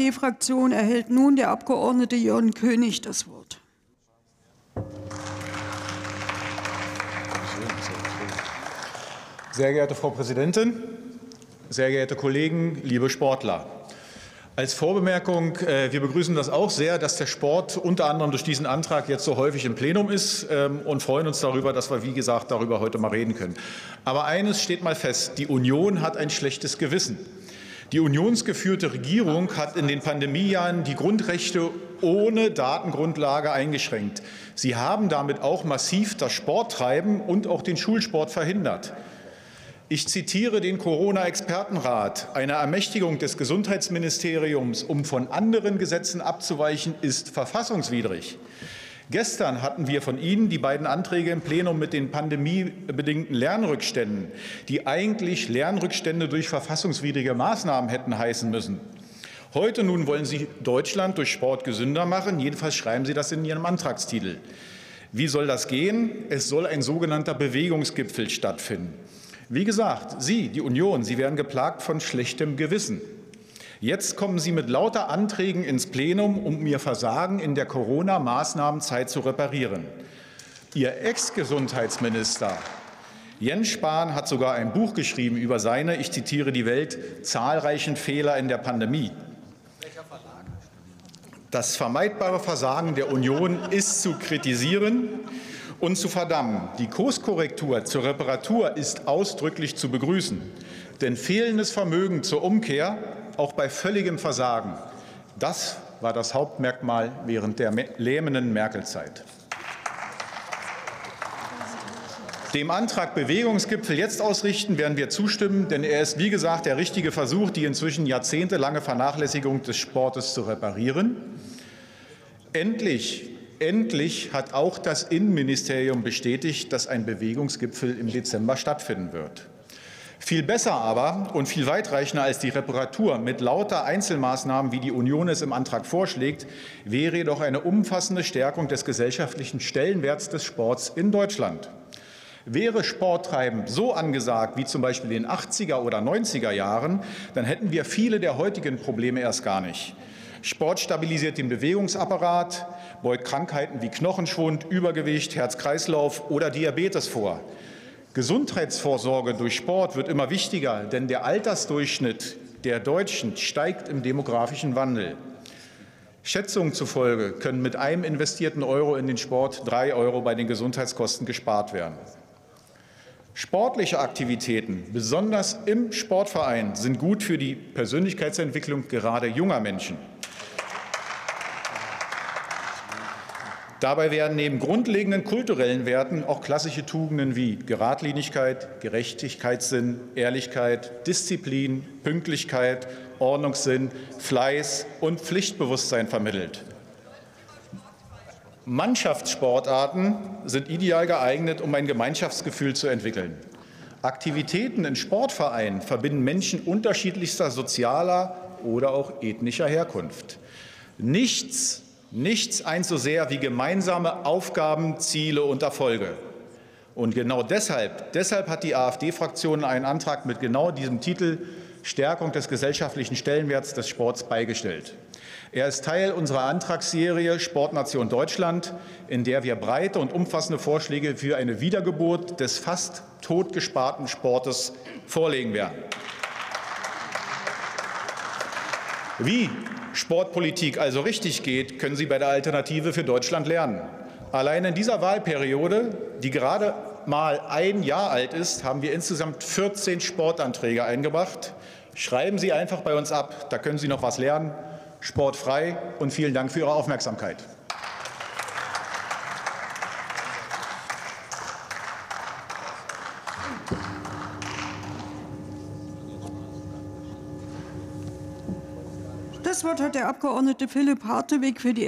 AfD-Fraktion erhält nun der Abgeordnete Jörn König das Wort. Sehr geehrte Frau Präsidentin, sehr geehrte Kollegen, liebe Sportler! Als Vorbemerkung, äh, wir begrüßen das auch sehr, dass der Sport unter anderem durch diesen Antrag jetzt so häufig im Plenum ist ähm, und freuen uns darüber, dass wir, wie gesagt, darüber heute mal reden können. Aber eines steht mal fest, die Union hat ein schlechtes Gewissen. Die unionsgeführte Regierung hat in den Pandemiejahren die Grundrechte ohne Datengrundlage eingeschränkt. Sie haben damit auch massiv das Sporttreiben und auch den Schulsport verhindert. Ich zitiere den Corona-Expertenrat. Eine Ermächtigung des Gesundheitsministeriums, um von anderen Gesetzen abzuweichen, ist verfassungswidrig. Gestern hatten wir von Ihnen die beiden Anträge im Plenum mit den pandemiebedingten Lernrückständen, die eigentlich Lernrückstände durch verfassungswidrige Maßnahmen hätten heißen müssen. Heute nun wollen Sie Deutschland durch Sport gesünder machen. Jedenfalls schreiben Sie das in Ihrem Antragstitel. Wie soll das gehen? Es soll ein sogenannter Bewegungsgipfel stattfinden. Wie gesagt, Sie, die Union, Sie werden geplagt von schlechtem Gewissen. Jetzt kommen Sie mit lauter Anträgen ins Plenum, um Ihr Versagen in der Corona-Maßnahmenzeit zu reparieren. Ihr Ex-Gesundheitsminister Jens Spahn hat sogar ein Buch geschrieben über seine, ich zitiere die Welt, zahlreichen Fehler in der Pandemie. Das vermeidbare Versagen der Union ist zu kritisieren und zu verdammen. Die Kurskorrektur zur Reparatur ist ausdrücklich zu begrüßen. Denn fehlendes Vermögen zur Umkehr, auch bei völligem Versagen, das war das Hauptmerkmal während der lähmenden Merkel-Zeit. Dem Antrag Bewegungsgipfel jetzt ausrichten werden wir zustimmen, denn er ist, wie gesagt, der richtige Versuch, die inzwischen jahrzehntelange Vernachlässigung des Sportes zu reparieren. Endlich Endlich hat auch das Innenministerium bestätigt, dass ein Bewegungsgipfel im Dezember stattfinden wird. Viel besser aber und viel weitreichender als die Reparatur mit lauter Einzelmaßnahmen, wie die Union es im Antrag vorschlägt, wäre jedoch eine umfassende Stärkung des gesellschaftlichen Stellenwerts des Sports in Deutschland. Wäre Sporttreiben so angesagt wie zum Beispiel in den 80er oder 90er Jahren, dann hätten wir viele der heutigen Probleme erst gar nicht. Sport stabilisiert den Bewegungsapparat, beugt Krankheiten wie Knochenschwund, Übergewicht, Herz-Kreislauf oder Diabetes vor. Gesundheitsvorsorge durch Sport wird immer wichtiger, denn der Altersdurchschnitt der Deutschen steigt im demografischen Wandel. Schätzungen zufolge können mit einem investierten Euro in den Sport drei Euro bei den Gesundheitskosten gespart werden. Sportliche Aktivitäten, besonders im Sportverein, sind gut für die Persönlichkeitsentwicklung gerade junger Menschen. Dabei werden neben grundlegenden kulturellen Werten auch klassische Tugenden wie Geradlinigkeit, Gerechtigkeitssinn, Ehrlichkeit, Disziplin, Pünktlichkeit, Ordnungssinn, Fleiß und Pflichtbewusstsein vermittelt. Mannschaftssportarten sind ideal geeignet, um ein Gemeinschaftsgefühl zu entwickeln. Aktivitäten in Sportvereinen verbinden Menschen unterschiedlichster sozialer oder auch ethnischer Herkunft. Nichts Nichts eins so sehr wie gemeinsame Aufgaben, Ziele und Erfolge. Und genau deshalb, deshalb hat die AfD-Fraktion einen Antrag mit genau diesem Titel Stärkung des gesellschaftlichen Stellenwerts des Sports beigestellt. Er ist Teil unserer Antragsserie Sportnation Deutschland, in der wir breite und umfassende Vorschläge für eine Wiedergeburt des fast totgesparten Sportes vorlegen werden. Wie Sportpolitik also richtig geht, können Sie bei der Alternative für Deutschland lernen. Allein in dieser Wahlperiode, die gerade mal ein Jahr alt ist, haben wir insgesamt 14 Sportanträge eingebracht. Schreiben Sie einfach bei uns ab, da können Sie noch was lernen. Sportfrei und vielen Dank für Ihre Aufmerksamkeit. Das Wort hat der Abgeordnete Philipp Hartewig für die